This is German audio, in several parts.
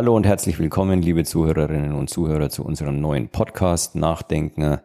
Hallo und herzlich willkommen, liebe Zuhörerinnen und Zuhörer, zu unserem neuen Podcast Nachdenken.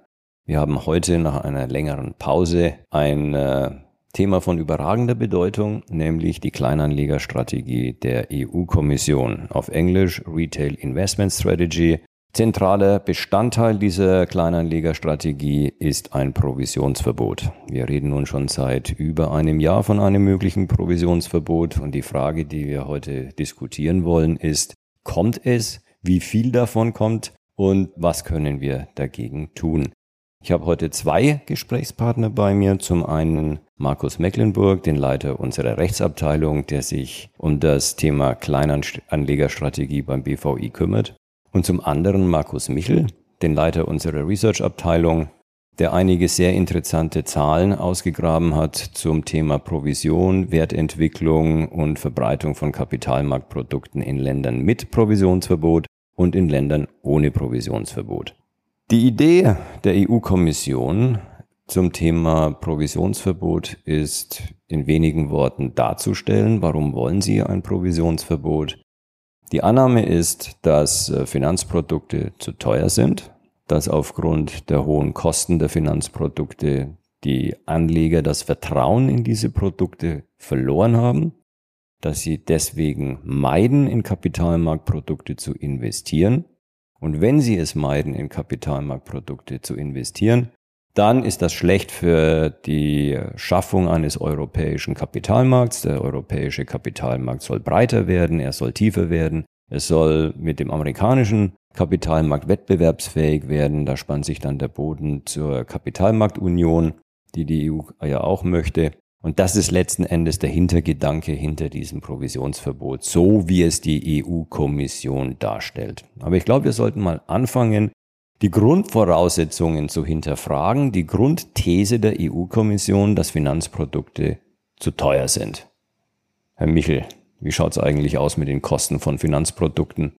Wir haben heute nach einer längeren Pause ein äh, Thema von überragender Bedeutung, nämlich die Kleinanlegerstrategie der EU-Kommission, auf Englisch Retail Investment Strategy, Zentraler Bestandteil dieser Kleinanlegerstrategie ist ein Provisionsverbot. Wir reden nun schon seit über einem Jahr von einem möglichen Provisionsverbot und die Frage, die wir heute diskutieren wollen, ist, kommt es, wie viel davon kommt und was können wir dagegen tun? Ich habe heute zwei Gesprächspartner bei mir. Zum einen Markus Mecklenburg, den Leiter unserer Rechtsabteilung, der sich um das Thema Kleinanlegerstrategie beim BVI kümmert und zum anderen Markus Michel, den Leiter unserer Research-Abteilung, der einige sehr interessante Zahlen ausgegraben hat zum Thema Provision, Wertentwicklung und Verbreitung von Kapitalmarktprodukten in Ländern mit Provisionsverbot und in Ländern ohne Provisionsverbot. Die Idee der EU-Kommission zum Thema Provisionsverbot ist in wenigen Worten darzustellen, warum wollen sie ein Provisionsverbot, die Annahme ist, dass äh, Finanzprodukte zu teuer sind, dass aufgrund der hohen Kosten der Finanzprodukte die Anleger das Vertrauen in diese Produkte verloren haben, dass sie deswegen meiden, in Kapitalmarktprodukte zu investieren. Und wenn sie es meiden, in Kapitalmarktprodukte zu investieren, dann ist das schlecht für die Schaffung eines europäischen Kapitalmarkts. Der europäische Kapitalmarkt soll breiter werden, er soll tiefer werden, es soll mit dem amerikanischen Kapitalmarkt wettbewerbsfähig werden. Da spannt sich dann der Boden zur Kapitalmarktunion, die die EU ja auch möchte. Und das ist letzten Endes der Hintergedanke hinter diesem Provisionsverbot, so wie es die EU-Kommission darstellt. Aber ich glaube, wir sollten mal anfangen, die Grundvoraussetzungen zu hinterfragen, die Grundthese der EU-Kommission, dass Finanzprodukte zu teuer sind. Herr Michel, wie schaut es eigentlich aus mit den Kosten von Finanzprodukten?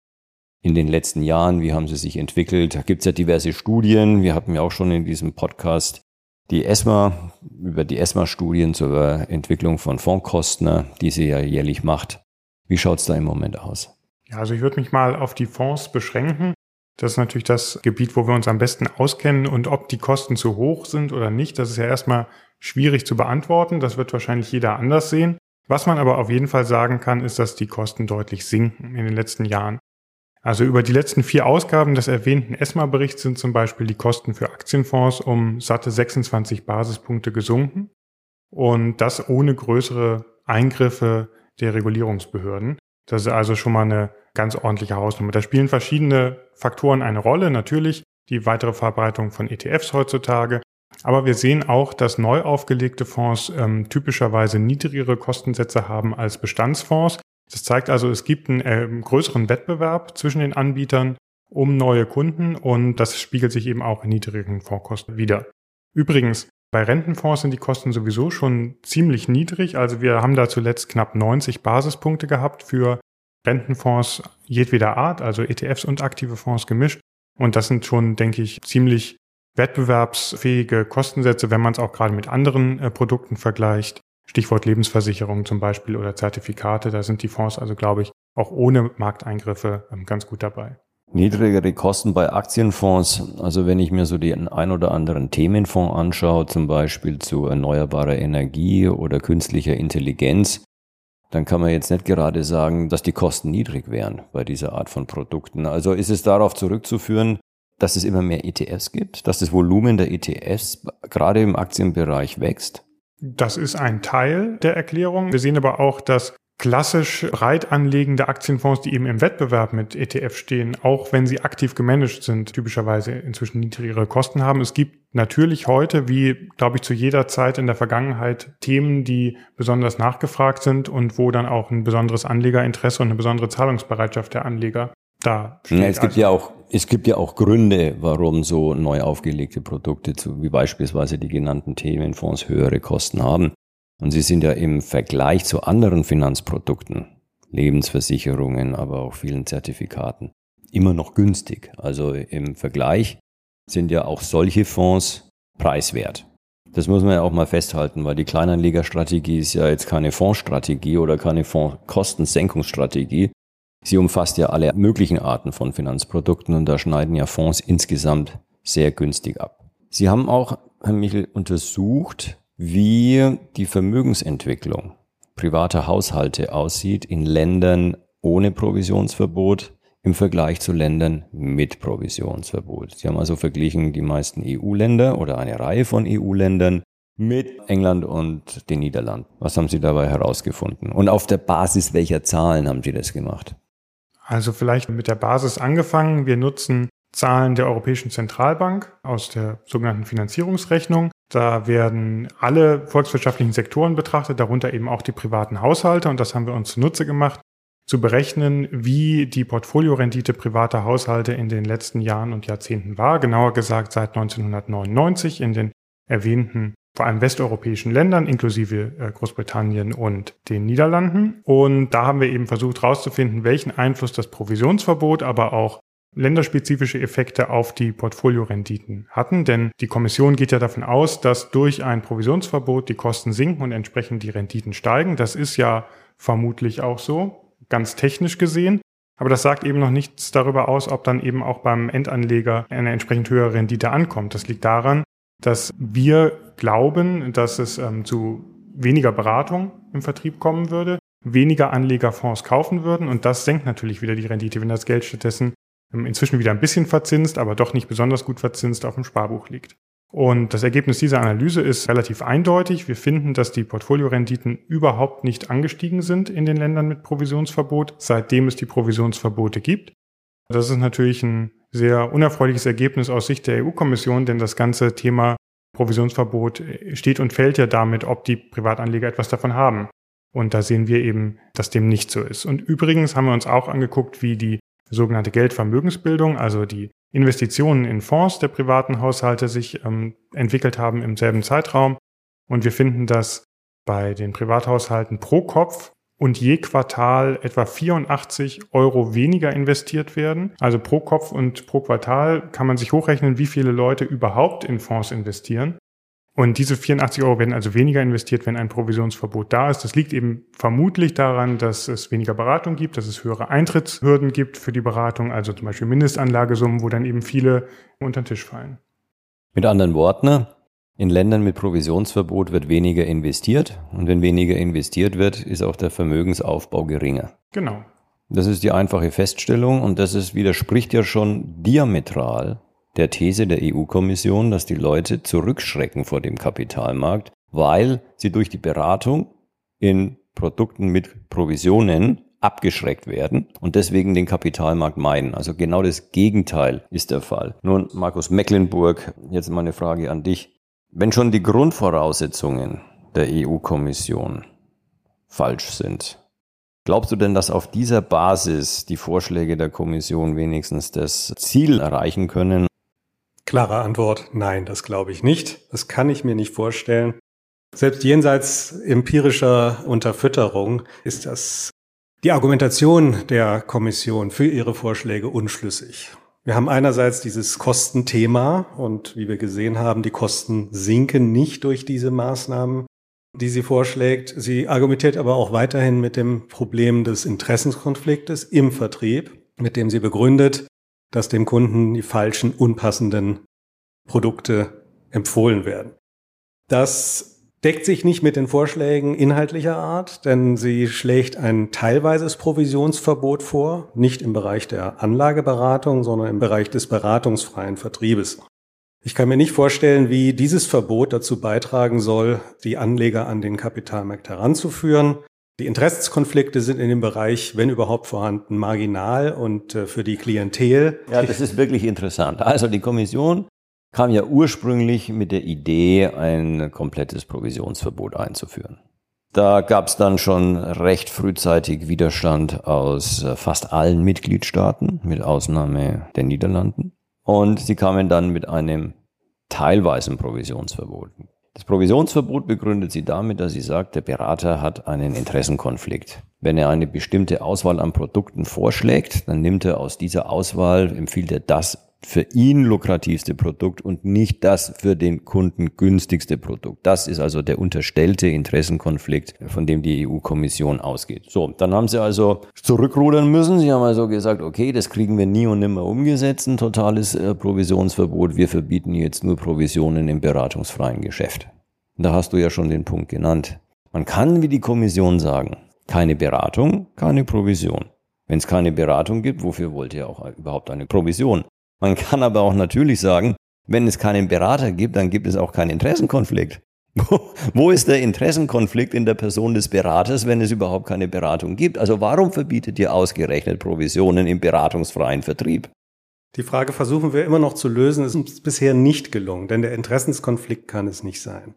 In den letzten Jahren, wie haben sie sich entwickelt? Da gibt es ja diverse Studien. Wir hatten ja auch schon in diesem Podcast die ESMA, über die ESMA-Studien zur Entwicklung von Fondskosten, die sie ja jährlich macht. Wie schaut es da im Moment aus? Ja, also ich würde mich mal auf die Fonds beschränken. Das ist natürlich das Gebiet, wo wir uns am besten auskennen und ob die Kosten zu hoch sind oder nicht, das ist ja erstmal schwierig zu beantworten. Das wird wahrscheinlich jeder anders sehen. Was man aber auf jeden Fall sagen kann, ist, dass die Kosten deutlich sinken in den letzten Jahren. Also über die letzten vier Ausgaben des erwähnten ESMA-Berichts sind zum Beispiel die Kosten für Aktienfonds um satte 26 Basispunkte gesunken und das ohne größere Eingriffe der Regulierungsbehörden. Das ist also schon mal eine ganz ordentliche Hausnummer. Da spielen verschiedene Faktoren eine Rolle. Natürlich die weitere Verbreitung von ETFs heutzutage. Aber wir sehen auch, dass neu aufgelegte Fonds ähm, typischerweise niedrigere Kostensätze haben als Bestandsfonds. Das zeigt also, es gibt einen äh, größeren Wettbewerb zwischen den Anbietern um neue Kunden und das spiegelt sich eben auch in niedrigen Fondskosten wieder. Übrigens, bei Rentenfonds sind die Kosten sowieso schon ziemlich niedrig. Also wir haben da zuletzt knapp 90 Basispunkte gehabt für Rentenfonds jedweder Art, also ETFs und aktive Fonds gemischt. Und das sind schon, denke ich, ziemlich wettbewerbsfähige Kostensätze, wenn man es auch gerade mit anderen äh, Produkten vergleicht. Stichwort Lebensversicherung zum Beispiel oder Zertifikate. Da sind die Fonds also, glaube ich, auch ohne Markteingriffe ähm, ganz gut dabei. Niedrigere Kosten bei Aktienfonds. Also wenn ich mir so den ein oder anderen Themenfonds anschaue, zum Beispiel zu erneuerbarer Energie oder künstlicher Intelligenz, dann kann man jetzt nicht gerade sagen, dass die Kosten niedrig wären bei dieser Art von Produkten. Also ist es darauf zurückzuführen, dass es immer mehr ETFs gibt, dass das Volumen der ETFs gerade im Aktienbereich wächst? Das ist ein Teil der Erklärung. Wir sehen aber auch, dass klassisch breit anlegende Aktienfonds, die eben im Wettbewerb mit ETF stehen, auch wenn sie aktiv gemanagt sind, typischerweise inzwischen niedrigere Kosten haben. Es gibt natürlich heute, wie glaube ich zu jeder Zeit in der Vergangenheit, Themen, die besonders nachgefragt sind und wo dann auch ein besonderes Anlegerinteresse und eine besondere Zahlungsbereitschaft der Anleger da steht. Ja, es gibt also ja auch es gibt ja auch Gründe, warum so neu aufgelegte Produkte, wie beispielsweise die genannten Themenfonds, höhere Kosten haben. Und sie sind ja im Vergleich zu anderen Finanzprodukten, Lebensversicherungen, aber auch vielen Zertifikaten, immer noch günstig. Also im Vergleich sind ja auch solche Fonds preiswert. Das muss man ja auch mal festhalten, weil die Kleinanlegerstrategie ist ja jetzt keine Fondsstrategie oder keine Fondskostensenkungsstrategie, Sie umfasst ja alle möglichen Arten von Finanzprodukten und da schneiden ja Fonds insgesamt sehr günstig ab. Sie haben auch, Herr Michel, untersucht, wie die Vermögensentwicklung privater Haushalte aussieht in Ländern ohne Provisionsverbot im Vergleich zu Ländern mit Provisionsverbot. Sie haben also verglichen die meisten EU-Länder oder eine Reihe von EU-Ländern mit England und den Niederlanden. Was haben Sie dabei herausgefunden? Und auf der Basis welcher Zahlen haben Sie das gemacht? Also vielleicht mit der Basis angefangen. Wir nutzen Zahlen der Europäischen Zentralbank aus der sogenannten Finanzierungsrechnung. Da werden alle volkswirtschaftlichen Sektoren betrachtet, darunter eben auch die privaten Haushalte. Und das haben wir uns zunutze gemacht, zu berechnen, wie die Portfoliorendite privater Haushalte in den letzten Jahren und Jahrzehnten war. Genauer gesagt seit 1999 in den erwähnten vor allem westeuropäischen Ländern, inklusive äh, Großbritannien und den Niederlanden. Und da haben wir eben versucht herauszufinden, welchen Einfluss das Provisionsverbot, aber auch länderspezifische Effekte auf die Portfoliorenditen hatten. Denn die Kommission geht ja davon aus, dass durch ein Provisionsverbot die Kosten sinken und entsprechend die Renditen steigen. Das ist ja vermutlich auch so, ganz technisch gesehen. Aber das sagt eben noch nichts darüber aus, ob dann eben auch beim Endanleger eine entsprechend höhere Rendite ankommt. Das liegt daran, dass wir glauben, dass es ähm, zu weniger Beratung im Vertrieb kommen würde, weniger Anleger Fonds kaufen würden und das senkt natürlich wieder die Rendite, wenn das Geld stattdessen ähm, inzwischen wieder ein bisschen verzinst, aber doch nicht besonders gut verzinst auf dem Sparbuch liegt. Und das Ergebnis dieser Analyse ist relativ eindeutig. Wir finden, dass die Portfoliorenditen überhaupt nicht angestiegen sind in den Ländern mit Provisionsverbot, seitdem es die Provisionsverbote gibt. Das ist natürlich ein sehr unerfreuliches Ergebnis aus Sicht der EU-Kommission, denn das ganze Thema Provisionsverbot steht und fällt ja damit, ob die Privatanleger etwas davon haben. Und da sehen wir eben, dass dem nicht so ist. Und übrigens haben wir uns auch angeguckt, wie die sogenannte Geldvermögensbildung, also die Investitionen in Fonds der privaten Haushalte sich ähm, entwickelt haben im selben Zeitraum. Und wir finden, dass bei den Privathaushalten pro Kopf und je Quartal etwa 84 Euro weniger investiert werden. Also pro Kopf und pro Quartal kann man sich hochrechnen, wie viele Leute überhaupt in Fonds investieren. Und diese 84 Euro werden also weniger investiert, wenn ein Provisionsverbot da ist. Das liegt eben vermutlich daran, dass es weniger Beratung gibt, dass es höhere Eintrittshürden gibt für die Beratung, also zum Beispiel Mindestanlagesummen, wo dann eben viele unter den Tisch fallen. Mit anderen Worten, in Ländern mit Provisionsverbot wird weniger investiert und wenn weniger investiert wird, ist auch der Vermögensaufbau geringer. Genau. Das ist die einfache Feststellung und das ist, widerspricht ja schon diametral der These der EU-Kommission, dass die Leute zurückschrecken vor dem Kapitalmarkt, weil sie durch die Beratung in Produkten mit Provisionen abgeschreckt werden und deswegen den Kapitalmarkt meiden. Also genau das Gegenteil ist der Fall. Nun, Markus Mecklenburg, jetzt mal eine Frage an dich. Wenn schon die Grundvoraussetzungen der EU-Kommission falsch sind, glaubst du denn, dass auf dieser Basis die Vorschläge der Kommission wenigstens das Ziel erreichen können? Klare Antwort, nein, das glaube ich nicht. Das kann ich mir nicht vorstellen. Selbst jenseits empirischer Unterfütterung ist das die Argumentation der Kommission für ihre Vorschläge unschlüssig. Wir haben einerseits dieses Kostenthema und wie wir gesehen haben, die Kosten sinken nicht durch diese Maßnahmen, die sie vorschlägt. Sie argumentiert aber auch weiterhin mit dem Problem des Interessenskonfliktes im Vertrieb, mit dem sie begründet, dass dem Kunden die falschen, unpassenden Produkte empfohlen werden. Das deckt sich nicht mit den Vorschlägen inhaltlicher Art, denn sie schlägt ein teilweises Provisionsverbot vor, nicht im Bereich der Anlageberatung, sondern im Bereich des beratungsfreien Vertriebes. Ich kann mir nicht vorstellen, wie dieses Verbot dazu beitragen soll, die Anleger an den Kapitalmarkt heranzuführen. Die Interessenskonflikte sind in dem Bereich, wenn überhaupt vorhanden, marginal und äh, für die Klientel. Ja, das ist wirklich interessant. Also die Kommission kam ja ursprünglich mit der Idee, ein komplettes Provisionsverbot einzuführen. Da gab es dann schon recht frühzeitig Widerstand aus äh, fast allen Mitgliedstaaten, mit Ausnahme der Niederlanden. Und sie kamen dann mit einem teilweisen Provisionsverbot. Das Provisionsverbot begründet sie damit, dass sie sagt, der Berater hat einen Interessenkonflikt. Wenn er eine bestimmte Auswahl an Produkten vorschlägt, dann nimmt er aus dieser Auswahl, empfiehlt er das für ihn lukrativste Produkt und nicht das für den Kunden günstigste Produkt. Das ist also der unterstellte Interessenkonflikt, von dem die EU-Kommission ausgeht. So, dann haben sie also zurückrudern müssen. Sie haben also gesagt, okay, das kriegen wir nie und nimmer umgesetzt, ein totales äh, Provisionsverbot. Wir verbieten jetzt nur Provisionen im beratungsfreien Geschäft. Da hast du ja schon den Punkt genannt. Man kann wie die Kommission sagen, keine Beratung, keine Provision. Wenn es keine Beratung gibt, wofür wollt ihr auch überhaupt eine Provision? Man kann aber auch natürlich sagen, wenn es keinen Berater gibt, dann gibt es auch keinen Interessenkonflikt. Wo ist der Interessenkonflikt in der Person des Beraters, wenn es überhaupt keine Beratung gibt? Also warum verbietet ihr ausgerechnet Provisionen im beratungsfreien Vertrieb? Die Frage versuchen wir immer noch zu lösen, ist uns bisher nicht gelungen, denn der Interessenskonflikt kann es nicht sein.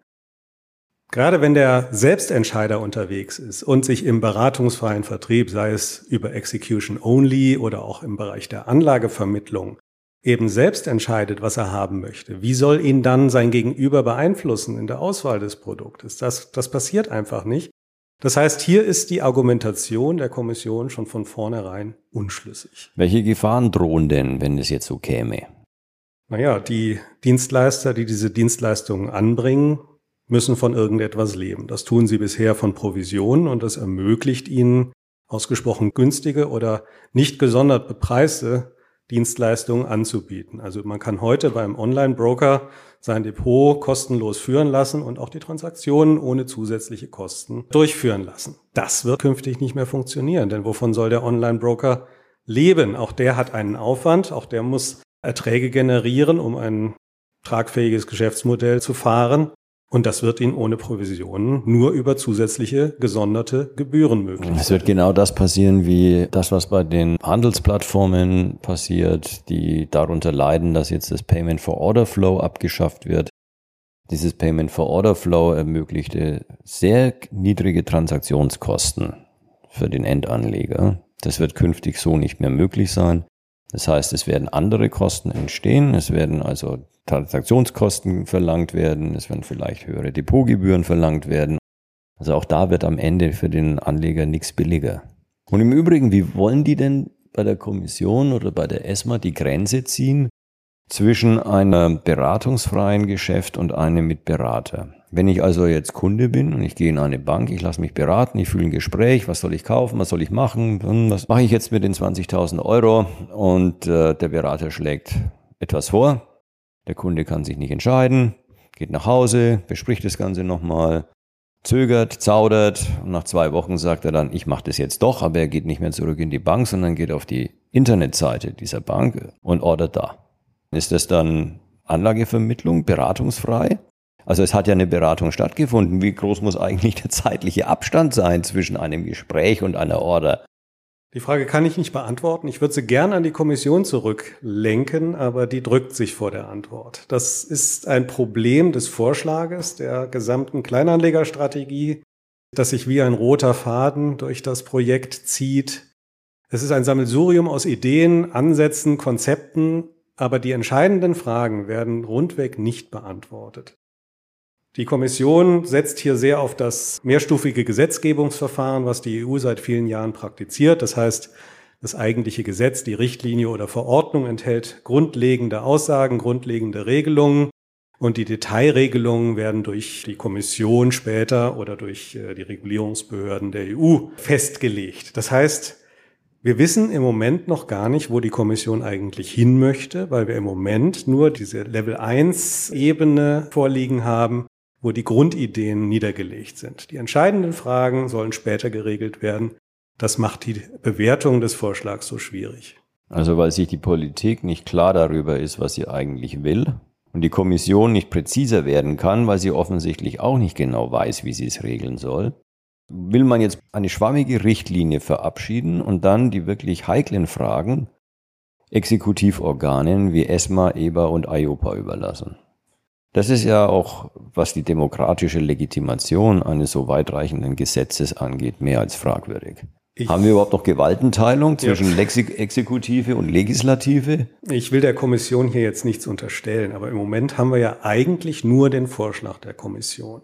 Gerade wenn der Selbstentscheider unterwegs ist und sich im beratungsfreien Vertrieb, sei es über Execution Only oder auch im Bereich der Anlagevermittlung, eben selbst entscheidet, was er haben möchte, wie soll ihn dann sein Gegenüber beeinflussen in der Auswahl des Produktes? Das, das passiert einfach nicht. Das heißt, hier ist die Argumentation der Kommission schon von vornherein unschlüssig. Welche Gefahren drohen denn, wenn es jetzt so käme? Naja, die Dienstleister, die diese Dienstleistungen anbringen, müssen von irgendetwas leben. Das tun sie bisher von Provisionen und das ermöglicht ihnen ausgesprochen günstige oder nicht gesondert bepreiste Dienstleistungen anzubieten. Also man kann heute beim Online-Broker sein Depot kostenlos führen lassen und auch die Transaktionen ohne zusätzliche Kosten durchführen lassen. Das wird künftig nicht mehr funktionieren, denn wovon soll der Online-Broker leben? Auch der hat einen Aufwand, auch der muss Erträge generieren, um ein tragfähiges Geschäftsmodell zu fahren. Und das wird Ihnen ohne Provisionen nur über zusätzliche gesonderte Gebühren möglich. Es wird genau das passieren wie das, was bei den Handelsplattformen passiert, die darunter leiden, dass jetzt das Payment for Order Flow abgeschafft wird. Dieses Payment for Order Flow ermöglichte sehr niedrige Transaktionskosten für den Endanleger. Das wird künftig so nicht mehr möglich sein. Das heißt, es werden andere Kosten entstehen. Es werden also Transaktionskosten verlangt werden. Es werden vielleicht höhere Depotgebühren verlangt werden. Also auch da wird am Ende für den Anleger nichts billiger. Und im Übrigen, wie wollen die denn bei der Kommission oder bei der ESMA die Grenze ziehen zwischen einem beratungsfreien Geschäft und einem mit Berater? Wenn ich also jetzt Kunde bin und ich gehe in eine Bank, ich lasse mich beraten, ich fühle ein Gespräch, was soll ich kaufen, was soll ich machen, was mache ich jetzt mit den 20.000 Euro und äh, der Berater schlägt etwas vor, der Kunde kann sich nicht entscheiden, geht nach Hause, bespricht das Ganze nochmal, zögert, zaudert und nach zwei Wochen sagt er dann, ich mache das jetzt doch, aber er geht nicht mehr zurück in die Bank, sondern geht auf die Internetseite dieser Bank und ordert da. Ist das dann Anlagevermittlung, beratungsfrei? Also es hat ja eine Beratung stattgefunden. Wie groß muss eigentlich der zeitliche Abstand sein zwischen einem Gespräch und einer Order? Die Frage kann ich nicht beantworten. Ich würde sie gern an die Kommission zurücklenken, aber die drückt sich vor der Antwort. Das ist ein Problem des Vorschlages der gesamten Kleinanlegerstrategie, das sich wie ein roter Faden durch das Projekt zieht. Es ist ein Sammelsurium aus Ideen, Ansätzen, Konzepten, aber die entscheidenden Fragen werden rundweg nicht beantwortet. Die Kommission setzt hier sehr auf das mehrstufige Gesetzgebungsverfahren, was die EU seit vielen Jahren praktiziert. Das heißt, das eigentliche Gesetz, die Richtlinie oder Verordnung enthält grundlegende Aussagen, grundlegende Regelungen und die Detailregelungen werden durch die Kommission später oder durch äh, die Regulierungsbehörden der EU festgelegt. Das heißt, wir wissen im Moment noch gar nicht, wo die Kommission eigentlich hin möchte, weil wir im Moment nur diese Level 1 Ebene vorliegen haben, wo die Grundideen niedergelegt sind. Die entscheidenden Fragen sollen später geregelt werden. Das macht die Bewertung des Vorschlags so schwierig. Also weil sich die Politik nicht klar darüber ist, was sie eigentlich will und die Kommission nicht präziser werden kann, weil sie offensichtlich auch nicht genau weiß, wie sie es regeln soll, will man jetzt eine schwammige Richtlinie verabschieden und dann die wirklich heiklen Fragen Exekutivorganen wie ESMA, EBA und IOPA überlassen. Das ist ja auch, was die demokratische Legitimation eines so weitreichenden Gesetzes angeht, mehr als fragwürdig. Ich, Haben wir überhaupt noch Gewaltenteilung zwischen ja. Exekutive und Legislative? Ich will der Kommission hier jetzt nichts unterstellen, aber im Moment haben wir ja eigentlich nur den Vorschlag der Kommission.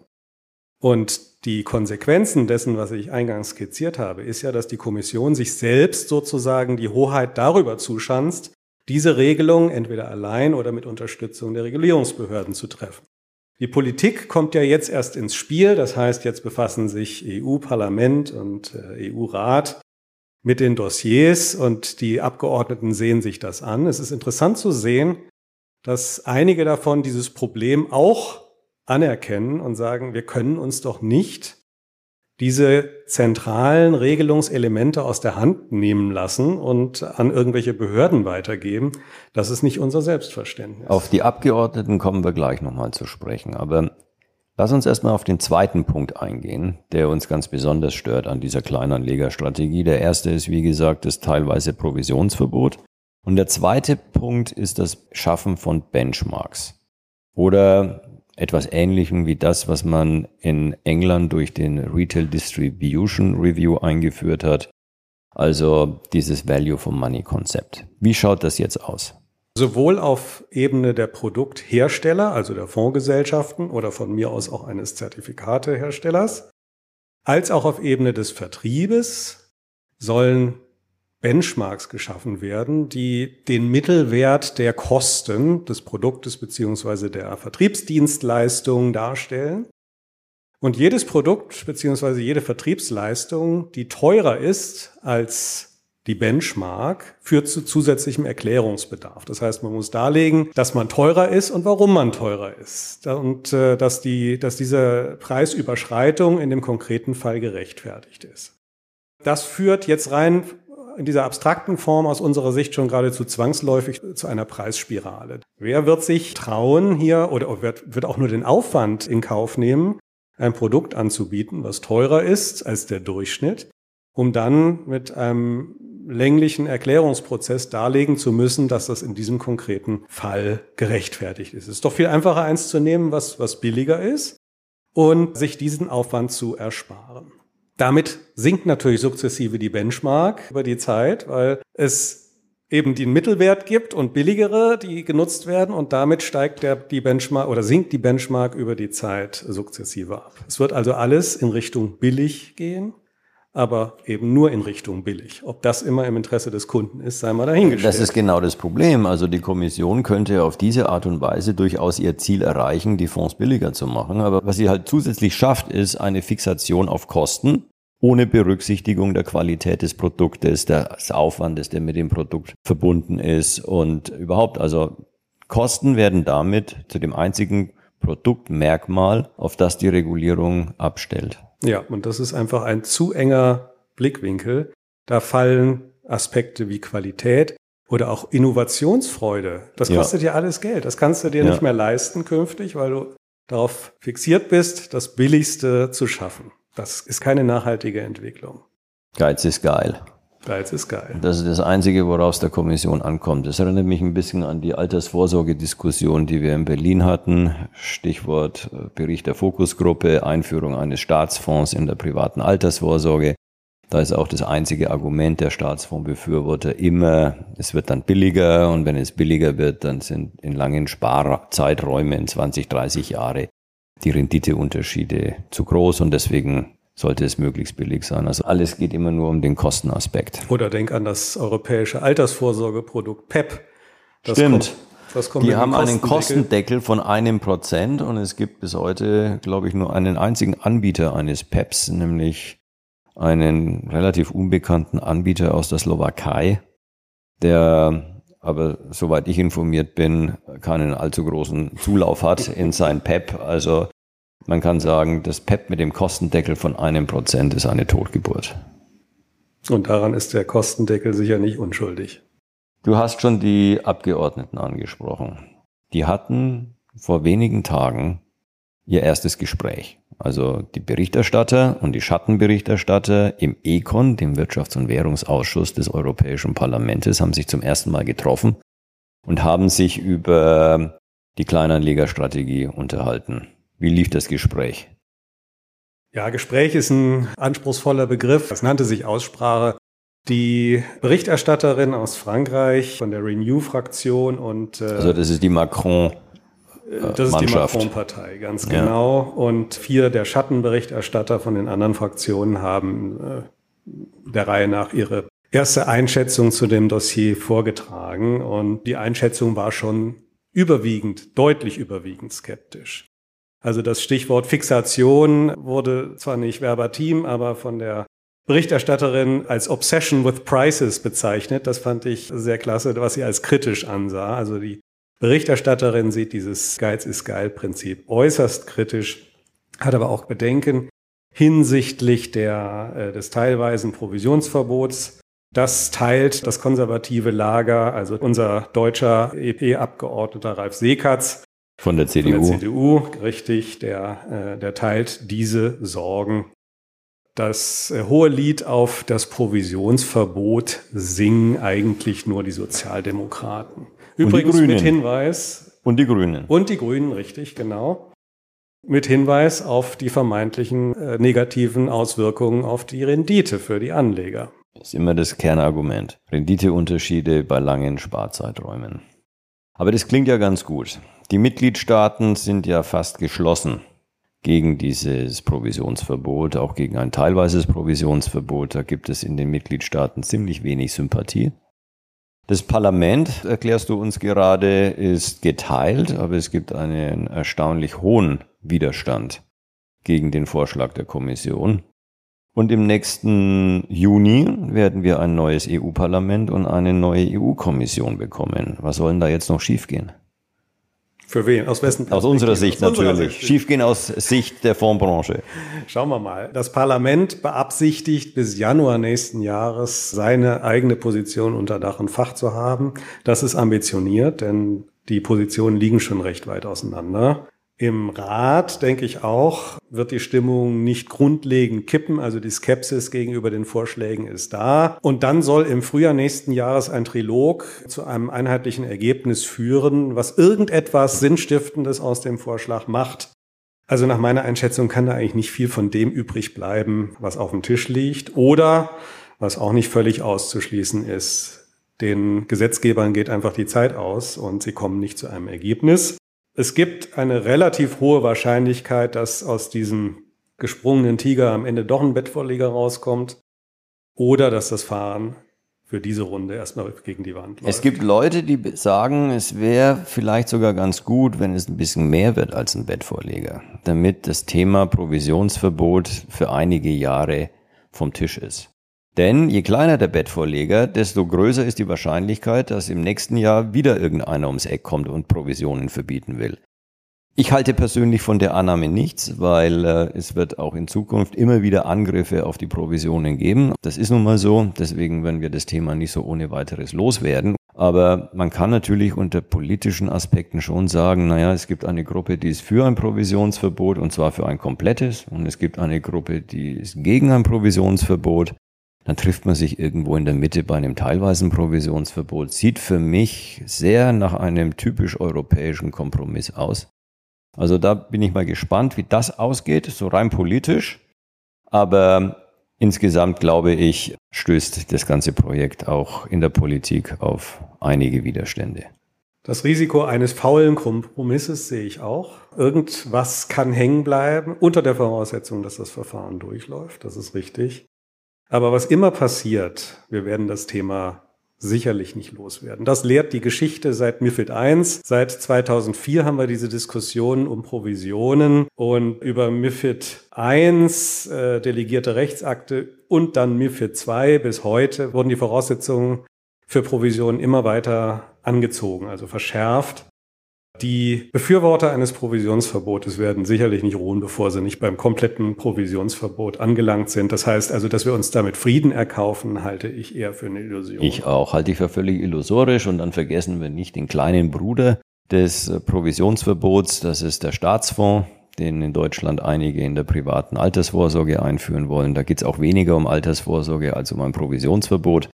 Und die Konsequenzen dessen, was ich eingangs skizziert habe, ist ja, dass die Kommission sich selbst sozusagen die Hoheit darüber zuschanzt, diese Regelung entweder allein oder mit Unterstützung der Regulierungsbehörden zu treffen. Die Politik kommt ja jetzt erst ins Spiel, das heißt, jetzt befassen sich EU-Parlament und äh, EU-Rat mit den Dossiers und die Abgeordneten sehen sich das an. Es ist interessant zu sehen, dass einige davon dieses Problem auch anerkennen und sagen, wir können uns doch nicht diese zentralen Regelungselemente aus der Hand nehmen lassen und an irgendwelche Behörden weitergeben. Das ist nicht unser Selbstverständnis. Auf die Abgeordneten kommen wir gleich nochmal zu sprechen. Aber lass uns erstmal auf den zweiten Punkt eingehen, der uns ganz besonders stört an dieser Kleinanlegerstrategie. Der erste ist, wie gesagt, das teilweise Provisionsverbot. Und der zweite Punkt ist das Schaffen von Benchmarks. Oder etwas Ähnlichem wie das, was man in England durch den Retail Distribution Review eingeführt hat. Also dieses Value for Money Konzept. Wie schaut das jetzt aus? Sowohl auf Ebene der Produkthersteller, also der Fondsgesellschaften oder von mir aus auch eines Zertifikateherstellers, als auch auf Ebene des Vertriebes sollen Benchmarks geschaffen werden, die den Mittelwert der Kosten des Produktes beziehungsweise der Vertriebsdienstleistung darstellen. Und jedes Produkt beziehungsweise jede Vertriebsleistung, die teurer ist als die Benchmark, führt zu zusätzlichem Erklärungsbedarf. Das heißt, man muss darlegen, dass man teurer ist und warum man teurer ist. Und äh, dass, die, dass diese Preisüberschreitung in dem konkreten Fall gerechtfertigt ist. Das führt jetzt rein in dieser abstrakten Form aus unserer Sicht schon geradezu zwangsläufig zu einer Preisspirale. Wer wird sich trauen, hier oder wird, wird auch nur den Aufwand in Kauf nehmen, ein Produkt anzubieten, was teurer ist als der Durchschnitt, um dann mit einem länglichen Erklärungsprozess darlegen zu müssen, dass das in diesem konkreten Fall gerechtfertigt ist. Es ist doch viel einfacher, eins zu nehmen, was, was billiger ist und sich diesen Aufwand zu ersparen. Damit sinkt natürlich sukzessive die Benchmark über die Zeit, weil es eben den Mittelwert gibt und billigere, die genutzt werden und damit steigt der, die Benchmark oder sinkt die Benchmark über die Zeit sukzessive ab. Es wird also alles in Richtung billig gehen, aber eben nur in Richtung billig. Ob das immer im Interesse des Kunden ist, sei mal dahingestellt. Das ist genau das Problem. Also die Kommission könnte auf diese Art und Weise durchaus ihr Ziel erreichen, die Fonds billiger zu machen. Aber was sie halt zusätzlich schafft, ist eine Fixation auf Kosten ohne Berücksichtigung der Qualität des Produktes, des Aufwandes, der mit dem Produkt verbunden ist und überhaupt, also Kosten werden damit zu dem einzigen Produktmerkmal, auf das die Regulierung abstellt. Ja, und das ist einfach ein zu enger Blickwinkel. Da fallen Aspekte wie Qualität oder auch Innovationsfreude. Das kostet ja, ja alles Geld. Das kannst du dir ja. nicht mehr leisten künftig, weil du darauf fixiert bist, das Billigste zu schaffen. Das ist keine nachhaltige Entwicklung. Geiz ist geil. Geiz ist geil. Das ist das Einzige, worauf es der Kommission ankommt. Das erinnert mich ein bisschen an die Altersvorsorgediskussion, die wir in Berlin hatten. Stichwort äh, Bericht der Fokusgruppe, Einführung eines Staatsfonds in der privaten Altersvorsorge. Da ist auch das einzige Argument der Staatsfondsbefürworter immer, es wird dann billiger und wenn es billiger wird, dann sind in langen Sparzeiträumen 20, 30 Jahre die Renditeunterschiede zu groß und deswegen sollte es möglichst billig sein. Also alles geht immer nur um den Kostenaspekt. Oder denk an das europäische Altersvorsorgeprodukt PEP. Das Stimmt. Kommt, die haben einen Kostendeckel von einem Prozent und es gibt bis heute, glaube ich, nur einen einzigen Anbieter eines PEPs, nämlich einen relativ unbekannten Anbieter aus der Slowakei, der aber soweit ich informiert bin, keinen allzu großen Zulauf hat in sein PEP. Also man kann sagen, das PEP mit dem Kostendeckel von einem Prozent ist eine Totgeburt. Und daran ist der Kostendeckel sicher nicht unschuldig. Du hast schon die Abgeordneten angesprochen. Die hatten vor wenigen Tagen ihr erstes Gespräch. Also die Berichterstatter und die Schattenberichterstatter im ECON, dem Wirtschafts- und Währungsausschuss des Europäischen Parlaments, haben sich zum ersten Mal getroffen und haben sich über die Kleinanlegerstrategie unterhalten. Wie lief das Gespräch? Ja, Gespräch ist ein anspruchsvoller Begriff. Es nannte sich Aussprache. Die Berichterstatterin aus Frankreich von der Renew-Fraktion und äh, also das ist die Macron äh, das ist die Macron-Partei, ganz genau. Ja. Und vier der Schattenberichterstatter von den anderen Fraktionen haben äh, der Reihe nach ihre erste Einschätzung zu dem Dossier vorgetragen und die Einschätzung war schon überwiegend, deutlich überwiegend skeptisch. Also das Stichwort Fixation wurde zwar nicht verbatim, aber von der Berichterstatterin als Obsession with Prices bezeichnet. Das fand ich sehr klasse, was sie als kritisch ansah. Also die Berichterstatterin sieht dieses Geiz ist geil Prinzip äußerst kritisch, hat aber auch Bedenken hinsichtlich der, äh, des teilweisen Provisionsverbots. Das teilt das konservative Lager, also unser deutscher EP-Abgeordneter Ralf Seekatz. Von der CDU. Von der CDU, richtig, der, äh, der teilt diese Sorgen. Das äh, hohe Lied auf das Provisionsverbot singen eigentlich nur die Sozialdemokraten. Übrigens mit Hinweis. Und die Grünen. Und die Grünen, richtig, genau. Mit Hinweis auf die vermeintlichen äh, negativen Auswirkungen auf die Rendite für die Anleger. Das ist immer das Kernargument. Renditeunterschiede bei langen Sparzeiträumen. Aber das klingt ja ganz gut. Die Mitgliedstaaten sind ja fast geschlossen gegen dieses Provisionsverbot, auch gegen ein teilweises Provisionsverbot. Da gibt es in den Mitgliedstaaten ziemlich wenig Sympathie. Das Parlament, erklärst du uns gerade, ist geteilt, aber es gibt einen erstaunlich hohen Widerstand gegen den Vorschlag der Kommission. Und im nächsten Juni werden wir ein neues EU-Parlament und eine neue EU-Kommission bekommen. Was soll denn da jetzt noch schiefgehen? Für wen? Aus wessen Aus unserer Sicht aus natürlich. Sicht. Schiefgehen aus Sicht der Fondsbranche. Schauen wir mal. Das Parlament beabsichtigt bis Januar nächsten Jahres seine eigene Position unter Dach und Fach zu haben. Das ist ambitioniert, denn die Positionen liegen schon recht weit auseinander. Im Rat, denke ich auch, wird die Stimmung nicht grundlegend kippen. Also die Skepsis gegenüber den Vorschlägen ist da. Und dann soll im Frühjahr nächsten Jahres ein Trilog zu einem einheitlichen Ergebnis führen, was irgendetwas Sinnstiftendes aus dem Vorschlag macht. Also nach meiner Einschätzung kann da eigentlich nicht viel von dem übrig bleiben, was auf dem Tisch liegt. Oder, was auch nicht völlig auszuschließen ist, den Gesetzgebern geht einfach die Zeit aus und sie kommen nicht zu einem Ergebnis. Es gibt eine relativ hohe Wahrscheinlichkeit, dass aus diesem gesprungenen Tiger am Ende doch ein Bettvorleger rauskommt oder dass das Fahren für diese Runde erstmal gegen die Wand läuft. Es gibt Leute, die sagen, es wäre vielleicht sogar ganz gut, wenn es ein bisschen mehr wird als ein Bettvorleger, damit das Thema Provisionsverbot für einige Jahre vom Tisch ist. Denn je kleiner der Bettvorleger, desto größer ist die Wahrscheinlichkeit, dass im nächsten Jahr wieder irgendeiner ums Eck kommt und Provisionen verbieten will. Ich halte persönlich von der Annahme nichts, weil äh, es wird auch in Zukunft immer wieder Angriffe auf die Provisionen geben. Das ist nun mal so, deswegen werden wir das Thema nicht so ohne weiteres loswerden. Aber man kann natürlich unter politischen Aspekten schon sagen, naja, es gibt eine Gruppe, die ist für ein Provisionsverbot und zwar für ein komplettes und es gibt eine Gruppe, die ist gegen ein Provisionsverbot dann trifft man sich irgendwo in der Mitte bei einem teilweisen Provisionsverbot. Sieht für mich sehr nach einem typisch europäischen Kompromiss aus. Also da bin ich mal gespannt, wie das ausgeht, so rein politisch. Aber insgesamt glaube ich, stößt das ganze Projekt auch in der Politik auf einige Widerstände. Das Risiko eines faulen Kompromisses sehe ich auch. Irgendwas kann hängen bleiben, unter der Voraussetzung, dass das Verfahren durchläuft. Das ist richtig. Aber was immer passiert, wir werden das Thema sicherlich nicht loswerden. Das lehrt die Geschichte seit MIFID I. Seit 2004 haben wir diese Diskussionen um Provisionen und über MIFID I, äh, delegierte Rechtsakte und dann MIFID II bis heute wurden die Voraussetzungen für Provisionen immer weiter angezogen, also verschärft. Die Befürworter eines Provisionsverbotes werden sicherlich nicht ruhen, bevor sie nicht beim kompletten Provisionsverbot angelangt sind. Das heißt also, dass wir uns damit Frieden erkaufen, halte ich eher für eine Illusion. Ich auch, halte ich für völlig illusorisch und dann vergessen wir nicht den kleinen Bruder des Provisionsverbots, das ist der Staatsfonds, den in Deutschland einige in der privaten Altersvorsorge einführen wollen. Da geht es auch weniger um Altersvorsorge als um ein Provisionsverbot.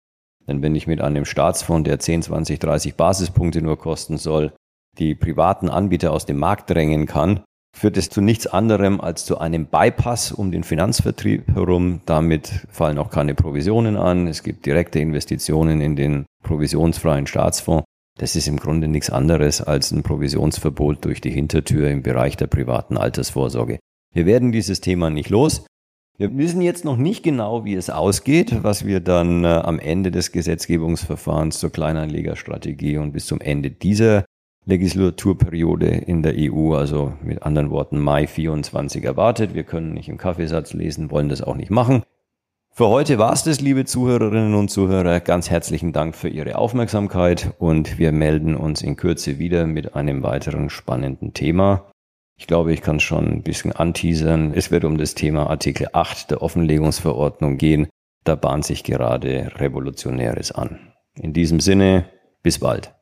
Denn wenn ich mit einem Staatsfonds, der 10, 20, 30 Basispunkte nur kosten soll, die privaten Anbieter aus dem Markt drängen kann, führt es zu nichts anderem als zu einem Bypass um den Finanzvertrieb herum. Damit fallen auch keine Provisionen an. Es gibt direkte Investitionen in den provisionsfreien Staatsfonds. Das ist im Grunde nichts anderes als ein Provisionsverbot durch die Hintertür im Bereich der privaten Altersvorsorge. Wir werden dieses Thema nicht los. Wir wissen jetzt noch nicht genau, wie es ausgeht, was wir dann äh, am Ende des Gesetzgebungsverfahrens zur Kleinanlegerstrategie und bis zum Ende dieser Legislaturperiode in der EU, also mit anderen Worten Mai 24 erwartet. Wir können nicht im Kaffeesatz lesen, wollen das auch nicht machen. Für heute war es das, liebe Zuhörerinnen und Zuhörer. Ganz herzlichen Dank für Ihre Aufmerksamkeit und wir melden uns in Kürze wieder mit einem weiteren spannenden Thema. Ich glaube, ich kann schon ein bisschen anteasern. Es wird um das Thema Artikel 8 der Offenlegungsverordnung gehen. Da bahnt sich gerade Revolutionäres an. In diesem Sinne, bis bald.